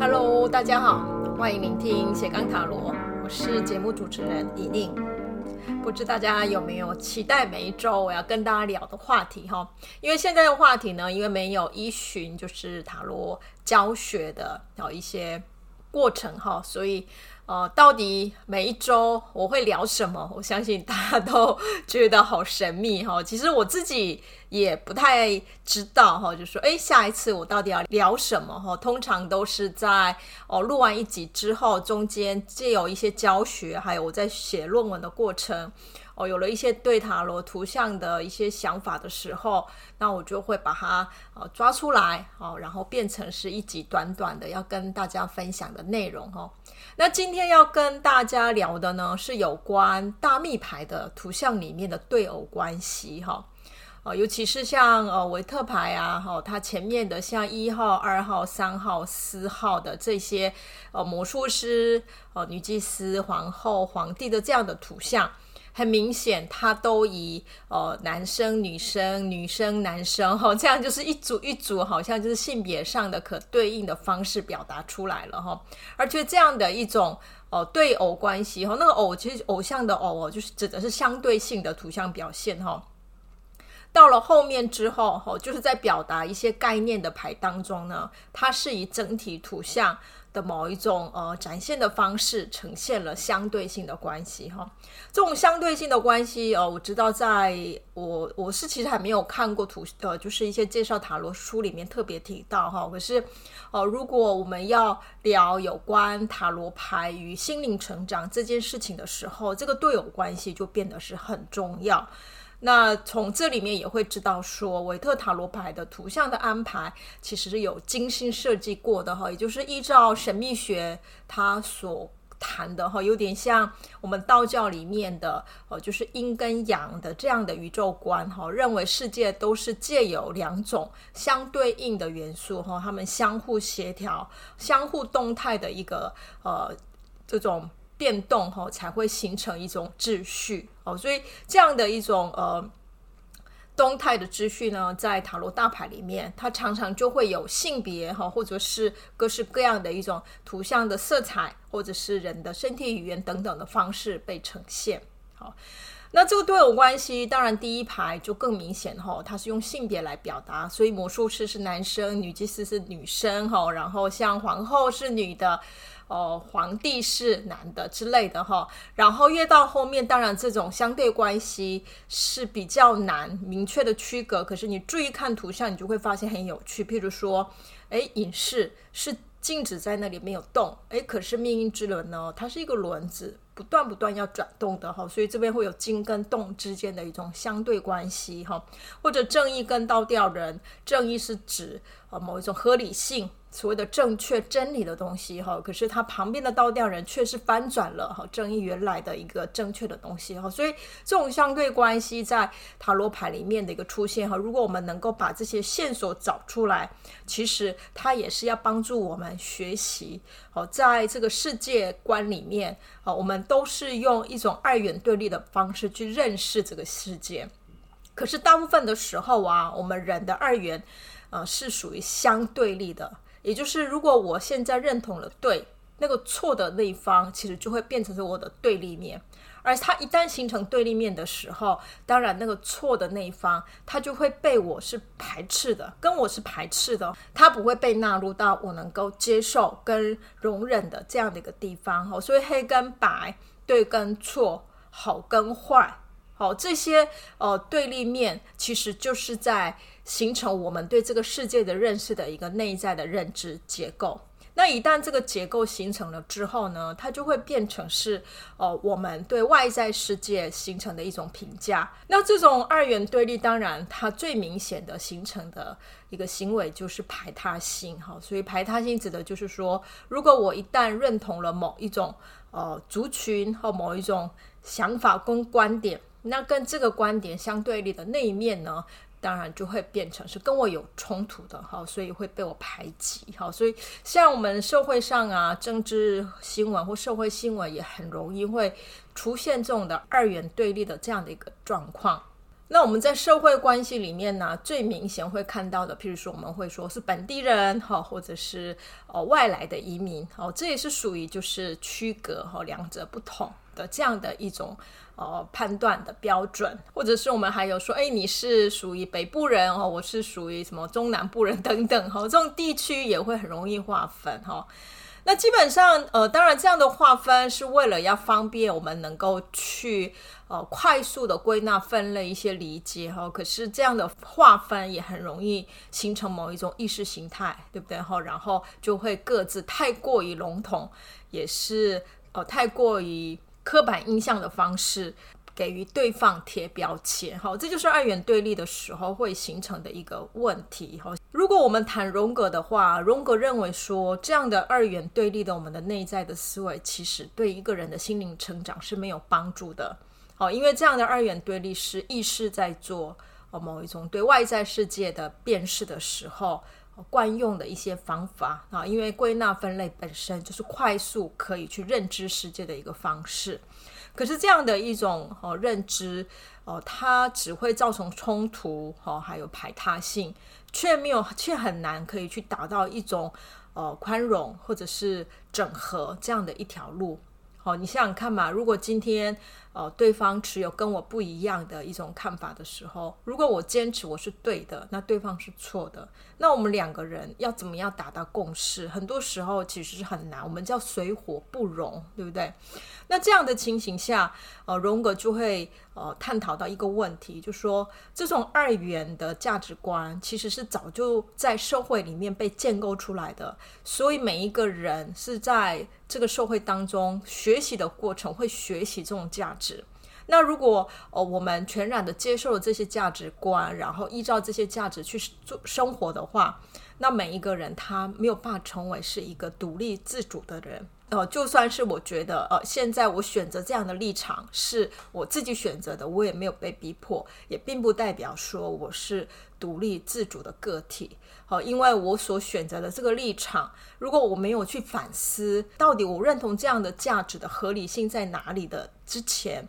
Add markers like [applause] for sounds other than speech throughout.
Hello，大家好，欢迎聆听斜杠塔罗，我是节目主持人李宁。不知大家有没有期待每一周我要跟大家聊的话题哈？因为现在的话题呢，因为没有依循就是塔罗教学的有一些过程哈，所以。呃，到底每一周我会聊什么？[laughs] 我相信大家都觉得好神秘哈。其实我自己也不太知道哈，就说诶，下一次我到底要聊什么哈？通常都是在哦录完一集之后，中间借有一些教学，还有我在写论文的过程。哦，有了一些对塔罗图像的一些想法的时候，那我就会把它呃抓出来哦，然后变成是一集短短的要跟大家分享的内容哦。那今天要跟大家聊的呢，是有关大密牌的图像里面的对偶关系哈。哦，尤其是像呃维特牌啊，哈，它前面的像一号、二号、三号、四号的这些呃魔术师、呃女祭司、皇后、皇帝的这样的图像。很明显，它都以呃男生、女生、女生、男生哈，[laughs] 这样就是一组一组，好像就是性别上的可对应的方式表达出来了哈。而且这样的一种呃对偶关系哈，那个偶其实偶像的偶哦，就是指的是相对性的图像表现哈。到了后面之后哈，就是在表达一些概念的牌当中呢，它是以整体图像。的某一种呃展现的方式，呈现了相对性的关系哈。这种相对性的关系，呃，我知道在我我是其实还没有看过图呃，就是一些介绍塔罗书里面特别提到哈。可是呃，如果我们要聊有关塔罗牌与心灵成长这件事情的时候，这个对偶关系就变得是很重要。那从这里面也会知道说，维特塔罗牌的图像的安排其实是有精心设计过的哈，也就是依照神秘学它所谈的哈，有点像我们道教里面的呃，就是阴跟阳的这样的宇宙观哈，认为世界都是借由两种相对应的元素哈，它们相互协调、相互动态的一个呃这种。变动后才会形成一种秩序哦，所以这样的一种呃动态的秩序呢，在塔罗大牌里面，它常常就会有性别哈，或者是各式各样的一种图像的色彩，或者是人的身体语言等等的方式被呈现。好，那这个对偶关系，当然第一排就更明显哈，它是用性别来表达，所以魔术师是男生，女祭司是女生哈，然后像皇后是女的。哦，皇帝是男的之类的哈，然后越到后面，当然这种相对关系是比较难明确的区隔。可是你注意看图像，你就会发现很有趣。譬如说，哎，隐士是静止在那里没有动，哎，可是命运之轮呢，它是一个轮子。不断不断要转动的哈，所以这边会有静跟动之间的一种相对关系哈，或者正义跟倒吊人，正义是指啊某一种合理性，所谓的正确真理的东西哈，可是它旁边的倒吊人却是翻转了哈正义原来的一个正确的东西哈，所以这种相对关系在塔罗牌里面的一个出现哈，如果我们能够把这些线索找出来，其实它也是要帮助我们学习哦，在这个世界观里面啊，我们。都是用一种二元对立的方式去认识这个世界，可是大部分的时候啊，我们人的二元，呃，是属于相对立的。也就是，如果我现在认同了对，那个错的那一方，其实就会变成是我的对立面。而它一旦形成对立面的时候，当然那个错的那一方，它就会被我是排斥的，跟我是排斥的，它不会被纳入到我能够接受跟容忍的这样的一个地方。哈，所以黑跟白，对跟错，好跟坏，好，这些呃对立面，其实就是在形成我们对这个世界的认识的一个内在的认知结构。那一旦这个结构形成了之后呢，它就会变成是，呃，我们对外在世界形成的一种评价。那这种二元对立，当然它最明显的形成的一个行为就是排他性，哈。所以排他性指的就是说，如果我一旦认同了某一种呃族群或某一种想法跟观点，那跟这个观点相对立的那一面呢，当然就会变成是跟我有冲突的哈，所以会被我排挤哈，所以像我们社会上啊，政治新闻或社会新闻也很容易会出现这种的二元对立的这样的一个状况。那我们在社会关系里面呢，最明显会看到的，譬如说我们会说是本地人哈，或者是哦外来的移民哦，这也是属于就是区隔哈两者不同的这样的一种哦判断的标准，或者是我们还有说，哎，你是属于北部人哦，我是属于什么中南部人等等哈，这种地区也会很容易划分哈。那基本上，呃，当然这样的划分是为了要方便我们能够去呃快速的归纳分类一些理解哈。可是这样的划分也很容易形成某一种意识形态，对不对哈？然后就会各自太过于笼统，也是呃太过于刻板印象的方式。给予对方贴标签，好，这就是二元对立的时候会形成的一个问题。哈，如果我们谈荣格的话，荣格认为说，这样的二元对立的我们的内在的思维，其实对一个人的心灵成长是没有帮助的。好，因为这样的二元对立是意识在做某一种对外在世界的辨识的时候惯用的一些方法啊。因为归纳分类本身就是快速可以去认知世界的一个方式。可是这样的一种哦认知哦，它只会造成冲突哦，还有排他性，却没有却很难可以去达到一种哦宽容或者是整合这样的一条路。哦，你想想看嘛，如果今天。哦，对方持有跟我不一样的一种看法的时候，如果我坚持我是对的，那对方是错的，那我们两个人要怎么样达到共识？很多时候其实是很难，我们叫水火不容，对不对？那这样的情形下，呃，荣格就会呃探讨到一个问题，就说这种二元的价值观其实是早就在社会里面被建构出来的，所以每一个人是在这个社会当中学习的过程会学习这种价值。那如果呃我们全然的接受了这些价值观，然后依照这些价值去做生活的话，那每一个人他没有办法成为是一个独立自主的人。呃，就算是我觉得呃现在我选择这样的立场是我自己选择的，我也没有被逼迫，也并不代表说我是独立自主的个体。好，因为我所选择的这个立场，如果我没有去反思，到底我认同这样的价值的合理性在哪里的之前，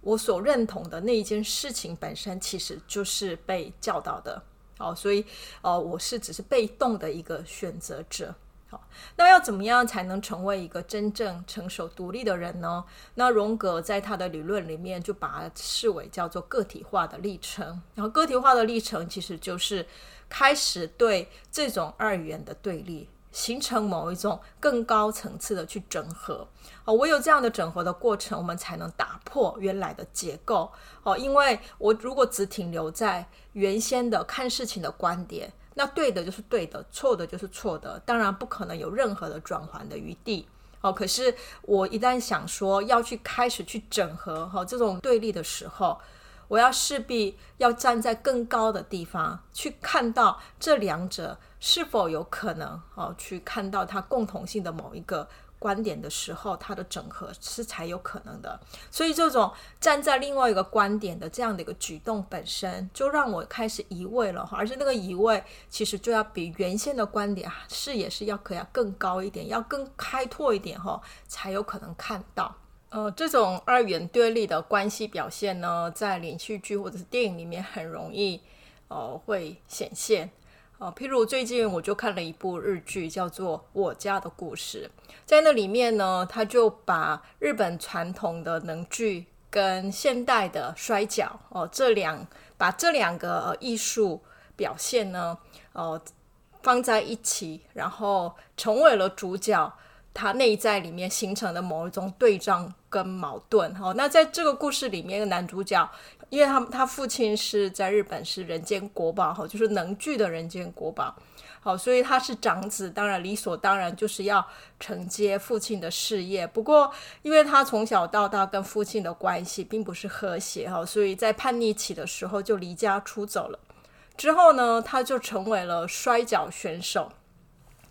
我所认同的那一件事情本身其实就是被教导的。好，所以呃，我是只是被动的一个选择者。好，那要怎么样才能成为一个真正成熟独立的人呢？那荣格在他的理论里面就把它视为叫做个体化的历程。然后个体化的历程其实就是。开始对这种二元的对立形成某一种更高层次的去整合哦，唯有这样的整合的过程，我们才能打破原来的结构哦。因为我如果只停留在原先的看事情的观点，那对的就是对的，错的就是错的，当然不可能有任何的转圜的余地哦。可是我一旦想说要去开始去整合哈这种对立的时候，我要势必要站在更高的地方去看到这两者是否有可能哦，去看到它共同性的某一个观点的时候，它的整合是才有可能的。所以，这种站在另外一个观点的这样的一个举动本身，就让我开始移位了哈。而且，那个移位其实就要比原先的观点啊视野是要可要更高一点，要更开拓一点哈，才有可能看到。呃，这种二元对立的关系表现呢，在连续剧或者是电影里面很容易，呃，会显现。哦，譬如最近我就看了一部日剧，叫做《我家的故事》。在那里面呢，他就把日本传统的能剧跟现代的摔角哦，这两把这两个，呃，艺术表现呢，呃，放在一起，然后成为了主角。他内在里面形成的某一种对仗跟矛盾，好，那在这个故事里面，男主角，因为他他父亲是在日本是人间国宝，哈，就是能剧的人间国宝，好，所以他是长子，当然理所当然就是要承接父亲的事业。不过，因为他从小到大跟父亲的关系并不是和谐，哈，所以在叛逆期的时候就离家出走了。之后呢，他就成为了摔角选手。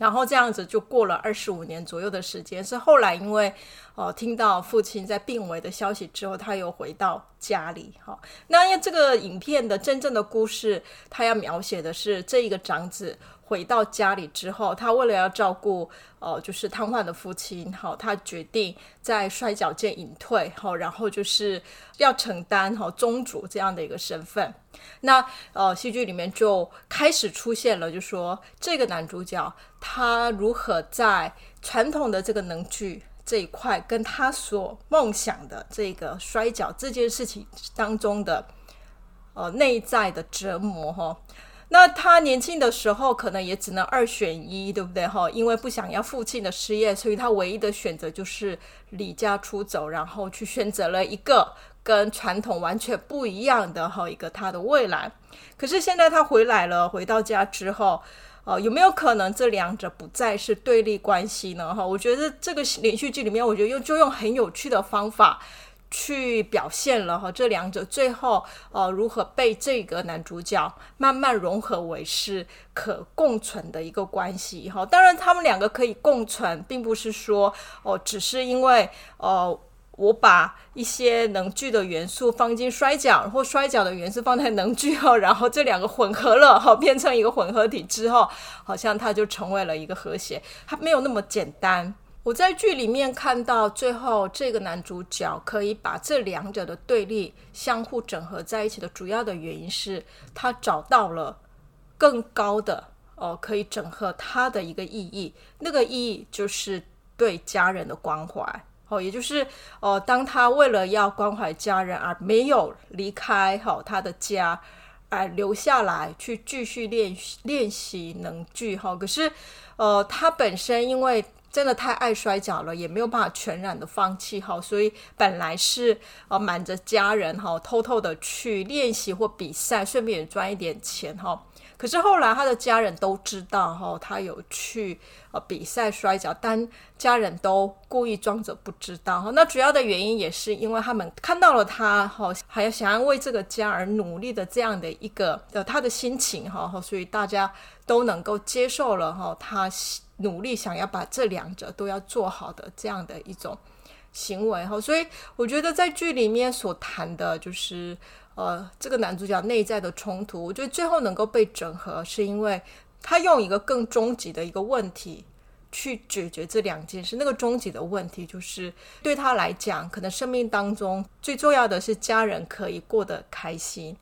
然后这样子就过了二十五年左右的时间，是后来因为哦、呃、听到父亲在病危的消息之后，他又回到家里。哈、那因为这个影片的真正的故事，他要描写的是这一个长子回到家里之后，他为了要照顾呃，就是瘫痪的父亲，好，他决定在摔角界隐退，好，然后就是要承担好宗主这样的一个身份。那呃，戏剧里面就开始出现了，就说这个男主角他如何在传统的这个能剧这一块，跟他所梦想的这个摔角这件事情当中的呃内在的折磨，哈。那他年轻的时候可能也只能二选一，对不对哈？因为不想要父亲的失业，所以他唯一的选择就是离家出走，然后去选择了一个跟传统完全不一样的哈一个他的未来。可是现在他回来了，回到家之后，呃，有没有可能这两者不再是对立关系呢？哈，我觉得这个连续剧里面，我觉得用就用很有趣的方法。去表现了哈，这两者最后呃如何被这个男主角慢慢融合为是可共存的一个关系哈。当然，他们两个可以共存，并不是说哦，只是因为呃我把一些能聚的元素放进摔角，或摔角的元素放在能聚后，然后这两个混合了好，变成一个混合体之后，好像它就成为了一个和谐，它没有那么简单。我在剧里面看到最后这个男主角可以把这两者的对立相互整合在一起的主要的原因是他找到了更高的哦，可以整合他的一个意义，那个意义就是对家人的关怀哦，也就是哦，当他为了要关怀家人而没有离开好他的家，而留下来去继续练习练习能剧哈，可是呃，他本身因为。真的太爱摔跤了，也没有办法全然的放弃哈，所以本来是呃瞒着家人哈，偷偷的去练习或比赛，顺便也赚一点钱哈。可是后来他的家人都知道哈，他有去呃比赛摔跤，但家人都故意装着不知道哈。那主要的原因也是因为他们看到了他哈，还要想要为这个家而努力的这样的一个呃他的心情哈，所以大家都能够接受了哈他。努力想要把这两者都要做好的这样的一种行为哈，所以我觉得在剧里面所谈的就是呃这个男主角内在的冲突，我觉得最后能够被整合，是因为他用一个更终极的一个问题去解决这两件事。那个终极的问题就是对他来讲，可能生命当中最重要的是家人可以过得开心。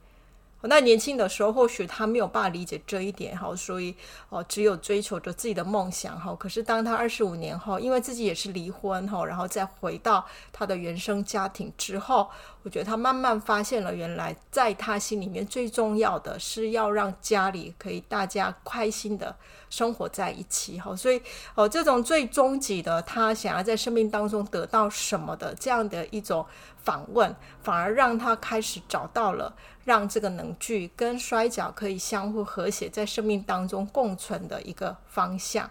那年轻的时候，或许他没有办法理解这一点，哈，所以哦，只有追求着自己的梦想，哈。可是当他二十五年后，因为自己也是离婚，哈，然后再回到他的原生家庭之后，我觉得他慢慢发现了，原来在他心里面最重要的是要让家里可以大家开心的生活在一起，哈。所以哦，这种最终极的，他想要在生命当中得到什么的这样的一种。访问反而让他开始找到了让这个能剧跟摔角可以相互和谐，在生命当中共存的一个方向。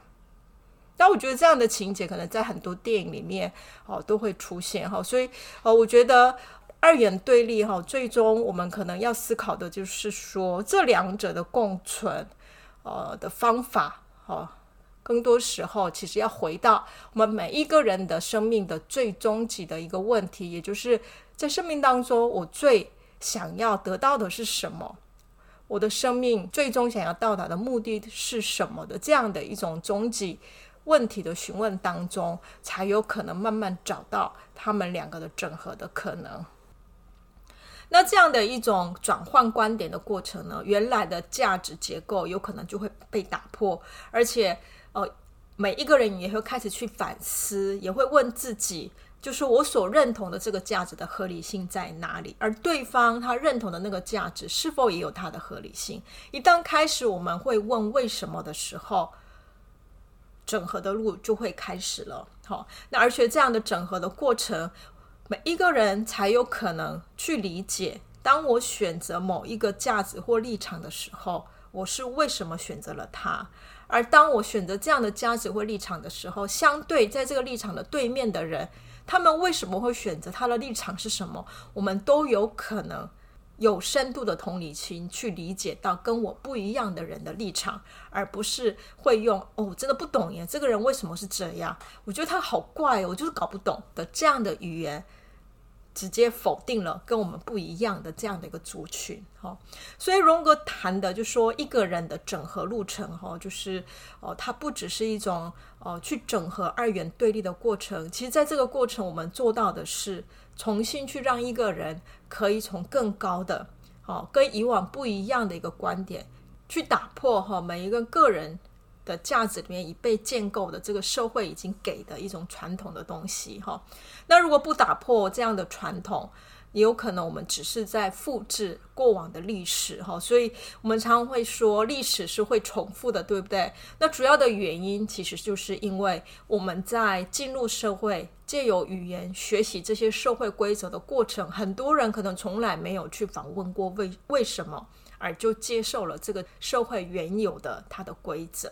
那我觉得这样的情节可能在很多电影里面哦都会出现哈，所以哦，我觉得二元对立哈，最终我们可能要思考的就是说这两者的共存呃的方法哦。更多时候，其实要回到我们每一个人的生命的最终极的一个问题，也就是在生命当中，我最想要得到的是什么？我的生命最终想要到达的目的是什么的？这样的一种终极问题的询问当中，才有可能慢慢找到他们两个的整合的可能。那这样的一种转换观点的过程呢，原来的价值结构有可能就会被打破，而且。哦，每一个人也会开始去反思，也会问自己，就是我所认同的这个价值的合理性在哪里？而对方他认同的那个价值是否也有它的合理性？一旦开始我们会问为什么的时候，整合的路就会开始了。好，那而且这样的整合的过程，每一个人才有可能去理解，当我选择某一个价值或立场的时候，我是为什么选择了它。而当我选择这样的价值或立场的时候，相对在这个立场的对面的人，他们为什么会选择他的立场是什么？我们都有可能有深度的同理心去理解到跟我不一样的人的立场，而不是会用“哦，我真的不懂耶，这个人为什么是这样？我觉得他好怪哦，我就是搞不懂”的这样的语言。直接否定了跟我们不一样的这样的一个族群，哈，所以荣格谈的就说一个人的整合路程，哈，就是哦，它不只是一种哦去整合二元对立的过程，其实在这个过程，我们做到的是重新去让一个人可以从更高的，哦，跟以往不一样的一个观点去打破哈每一个个人。的价值里面已被建构的这个社会已经给的一种传统的东西哈，那如果不打破这样的传统，也有可能我们只是在复制过往的历史哈，所以我们常常会说历史是会重复的，对不对？那主要的原因其实就是因为我们在进入社会，借由语言学习这些社会规则的过程，很多人可能从来没有去访问过为为什么，而就接受了这个社会原有的它的规则。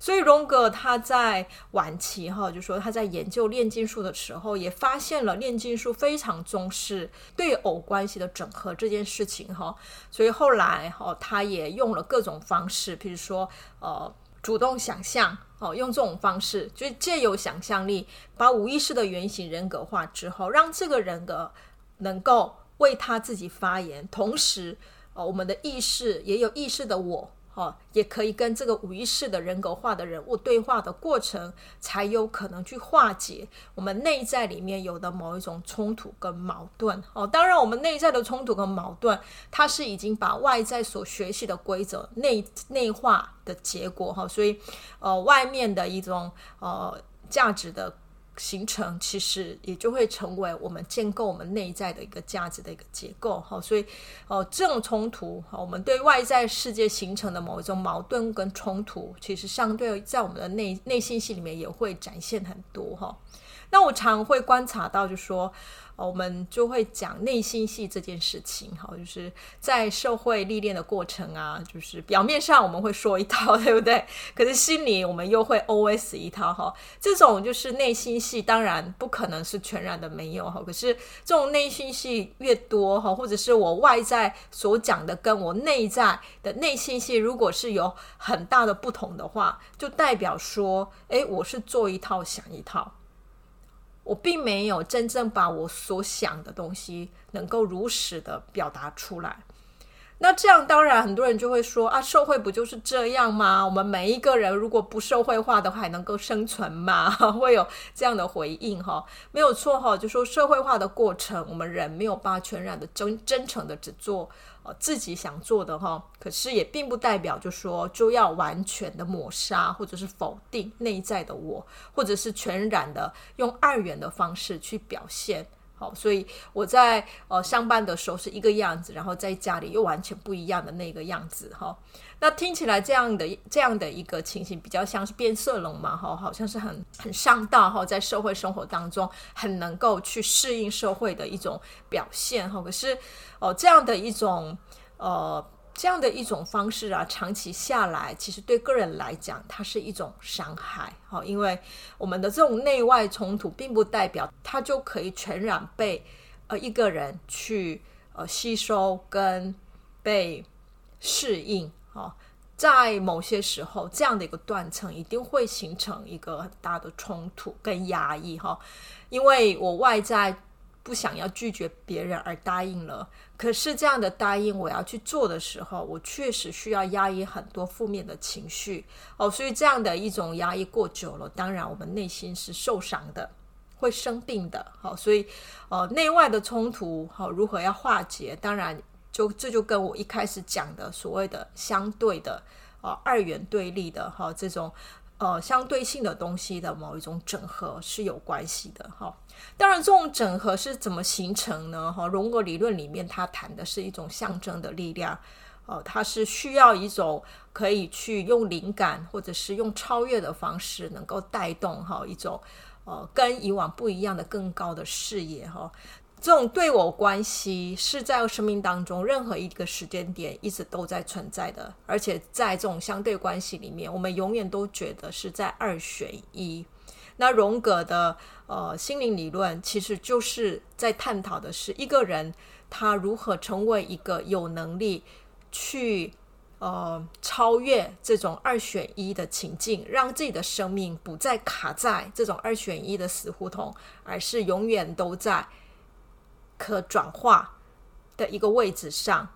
所以荣格他在晚期哈，就说他在研究炼金术的时候，也发现了炼金术非常重视对偶关系的整合这件事情哈。所以后来哈，他也用了各种方式，比如说呃，主动想象哦，用这种方式，就是借由想象力把无意识的原型人格化之后，让这个人格能够为他自己发言，同时哦，我们的意识也有意识的我。哦，也可以跟这个无意识的人格化的人物对话的过程，才有可能去化解我们内在里面有的某一种冲突跟矛盾。哦，当然，我们内在的冲突跟矛盾，它是已经把外在所学习的规则内内化的结果。哈，所以，呃，外面的一种呃价值的。形成其实也就会成为我们建构我们内在的一个价值的一个结构哈，所以哦，这种冲突哈，我们对外在世界形成的某一种矛盾跟冲突，其实相对在我们的内内心戏里面也会展现很多哈。那我常会观察到，就说。我们就会讲内心戏这件事情，哈，就是在社会历练的过程啊，就是表面上我们会说一套，[laughs] 对不对？可是心里我们又会 OS 一套，哈。这种就是内心戏，当然不可能是全然的没有，哈。可是这种内心戏越多，哈，或者是我外在所讲的跟我内在的内心戏，如果是有很大的不同的话，就代表说，诶，我是做一套想一套。我并没有真正把我所想的东西能够如实的表达出来。那这样当然很多人就会说啊，社会不就是这样吗？我们每一个人如果不社会化的话，还能够生存吗？[laughs] 会有这样的回应哈，没有错哈，就说社会化的过程，我们人没有办法全然的真真诚的只做。自己想做的哈，可是也并不代表就说就要完全的抹杀或者是否定内在的我，或者是全然的用二元的方式去表现。好，所以我在呃上班的时候是一个样子，然后在家里又完全不一样的那个样子哈。那听起来这样的这样的一个情形，比较像是变色龙嘛哈，好像是很很上道哈，在社会生活当中很能够去适应社会的一种表现哈。可是哦，这样的一种呃。这样的一种方式啊，长期下来，其实对个人来讲，它是一种伤害。好，因为我们的这种内外冲突，并不代表它就可以全然被呃一个人去呃吸收跟被适应。哦，在某些时候，这样的一个断层一定会形成一个很大的冲突跟压抑。哈，因为我外在。不想要拒绝别人而答应了，可是这样的答应我要去做的时候，我确实需要压抑很多负面的情绪哦，所以这样的一种压抑过久了，当然我们内心是受伤的，会生病的。好，所以呃，内外的冲突好如何要化解？当然就这就跟我一开始讲的所谓的相对的哦二元对立的哈这种。呃，相对性的东西的某一种整合是有关系的哈。当然，这种整合是怎么形成呢？哈，荣格理论里面他谈的是一种象征的力量，呃，它是需要一种可以去用灵感或者是用超越的方式，能够带动哈一种呃跟以往不一样的更高的视野哈。这种对偶关系是在生命当中任何一个时间点一直都在存在的，而且在这种相对关系里面，我们永远都觉得是在二选一。那荣格的呃心灵理论其实就是在探讨的是一个人他如何成为一个有能力去呃超越这种二选一的情境，让自己的生命不再卡在这种二选一的死胡同，而是永远都在。可转化的一个位置上，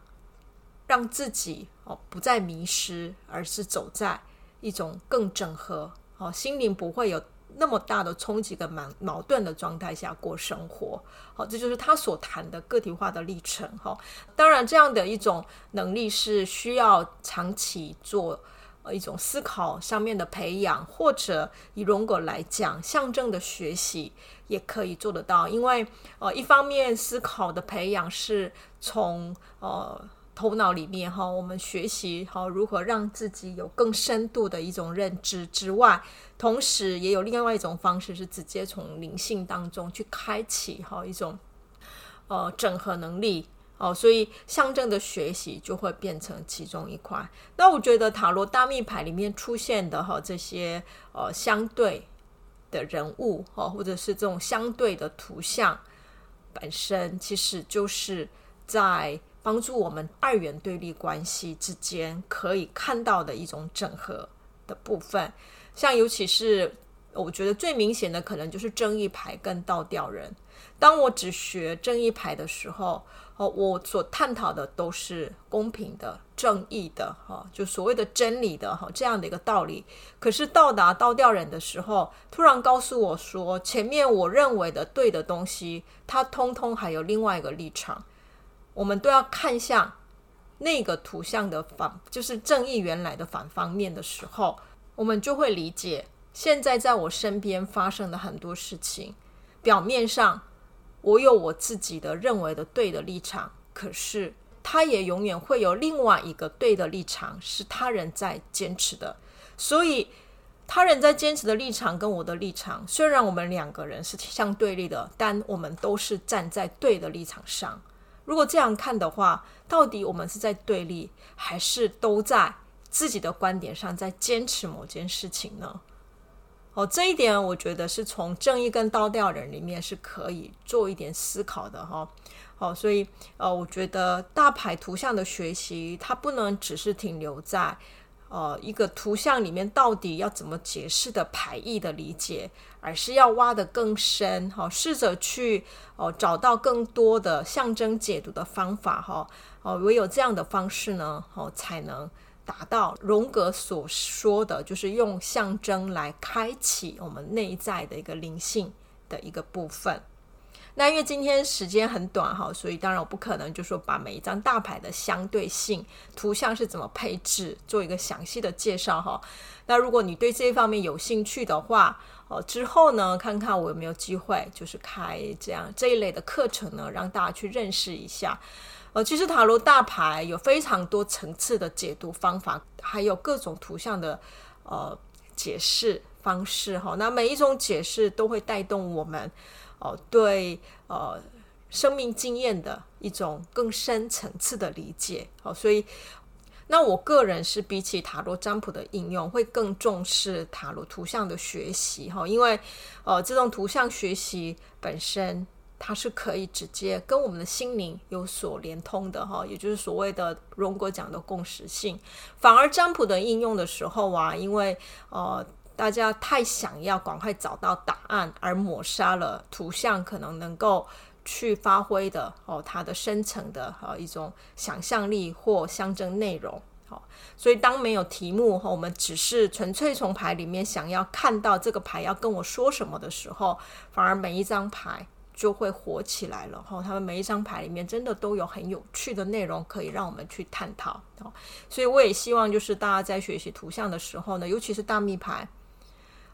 让自己哦不再迷失，而是走在一种更整合哦，心灵不会有那么大的冲击跟矛矛盾的状态下过生活。好，这就是他所谈的个体化的历程。哈，当然这样的一种能力是需要长期做。呃，一种思考上面的培养，或者以荣格来讲，象征的学习也可以做得到。因为呃，一方面思考的培养是从呃头脑里面哈，我们学习哈如何让自己有更深度的一种认知之外，同时也有另外一种方式是直接从灵性当中去开启哈一种呃整合能力。哦，所以象征的学习就会变成其中一块。那我觉得塔罗大密牌里面出现的哈这些呃相对的人物哈，或者是这种相对的图像本身，其实就是在帮助我们二元对立关系之间可以看到的一种整合的部分。像尤其是我觉得最明显的，可能就是正义牌跟倒吊人。当我只学正义牌的时候，哦，我所探讨的都是公平的、正义的，哈，就所谓的真理的，哈，这样的一个道理。可是到达倒吊人的时候，突然告诉我说，前面我认为的对的东西，它通通还有另外一个立场。我们都要看向那个图像的反，就是正义原来的反方面的时候，我们就会理解，现在在我身边发生的很多事情，表面上。我有我自己的认为的对的立场，可是他也永远会有另外一个对的立场，是他人在坚持的。所以，他人在坚持的立场跟我的立场，虽然我们两个人是相对立的，但我们都是站在对的立场上。如果这样看的话，到底我们是在对立，还是都在自己的观点上在坚持某件事情呢？哦，这一点我觉得是从正义跟倒掉人里面是可以做一点思考的哈。哦，所以呃，我觉得大牌图像的学习，它不能只是停留在呃一个图像里面到底要怎么解释的牌意的理解，而是要挖得更深哈，试着去哦找到更多的象征解读的方法哈。哦，唯有这样的方式呢，哦才能。达到荣格所说的就是用象征来开启我们内在的一个灵性的一个部分。那因为今天时间很短哈，所以当然我不可能就说把每一张大牌的相对性图像是怎么配置做一个详细的介绍哈。那如果你对这一方面有兴趣的话，哦，之后呢，看看我有没有机会就是开这样这一类的课程呢，让大家去认识一下。呃，其实塔罗大牌有非常多层次的解读方法，还有各种图像的呃解释方式哈。那每一种解释都会带动我们哦、对呃生命经验的一种更深层次的理解。好，所以那我个人是比起塔罗占卜的应用，会更重视塔罗图像的学习哈，因为呃这种图像学习本身。它是可以直接跟我们的心灵有所连通的哈，也就是所谓的荣格讲的共识性。反而占卜的应用的时候啊，因为呃大家太想要赶快找到答案，而抹杀了图像可能能够去发挥的哦，它的深层的哈一种想象力或象征内容。好，所以当没有题目哈，我们只是纯粹从牌里面想要看到这个牌要跟我说什么的时候，反而每一张牌。就会火起来了哈，他们每一张牌里面真的都有很有趣的内容可以让我们去探讨哦，所以我也希望就是大家在学习图像的时候呢，尤其是大密牌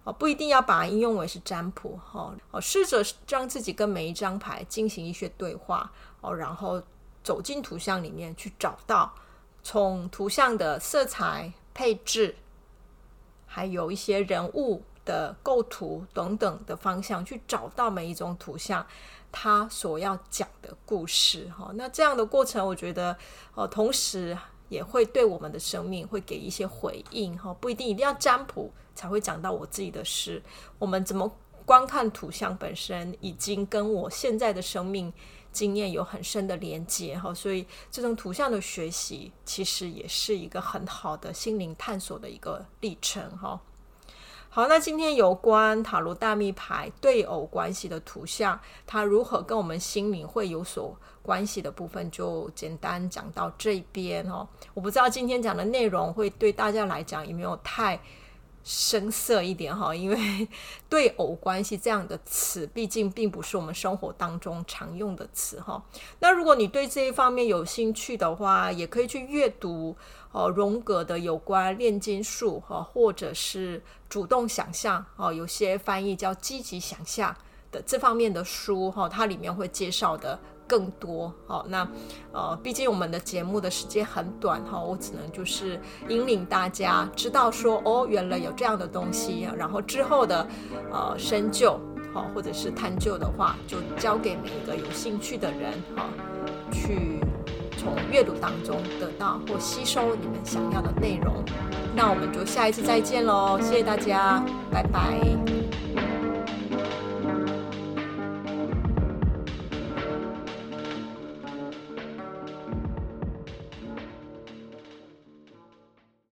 哦，不一定要把它应用为是占卜哈哦，试着让自己跟每一张牌进行一些对话哦，然后走进图像里面去找到从图像的色彩配置，还有一些人物。的构图等等的方向去找到每一种图像，它所要讲的故事哈。那这样的过程，我觉得哦，同时也会对我们的生命会给一些回应哈。不一定一定要占卜才会讲到我自己的事，我们怎么观看图像本身，已经跟我现在的生命经验有很深的连接哈。所以这种图像的学习，其实也是一个很好的心灵探索的一个历程哈。好，那今天有关塔罗大密牌对偶关系的图像，它如何跟我们心灵会有所关系的部分，就简单讲到这边哦。我不知道今天讲的内容会对大家来讲有没有太深色一点哈，因为 [laughs] 对偶关系这样的词，毕竟并不是我们生活当中常用的词哈。那如果你对这一方面有兴趣的话，也可以去阅读哦，荣格的有关炼金术哈，或者是主动想象哦，有些翻译叫积极想象的这方面的书哈，它里面会介绍的。更多好，那呃，毕竟我们的节目的时间很短哈，我只能就是引领大家知道说哦，原来有这样的东西，然后之后的呃深究好，或者是探究的话，就交给每一个有兴趣的人哈，去从阅读当中得到或吸收你们想要的内容。那我们就下一次再见喽，谢谢大家，拜拜。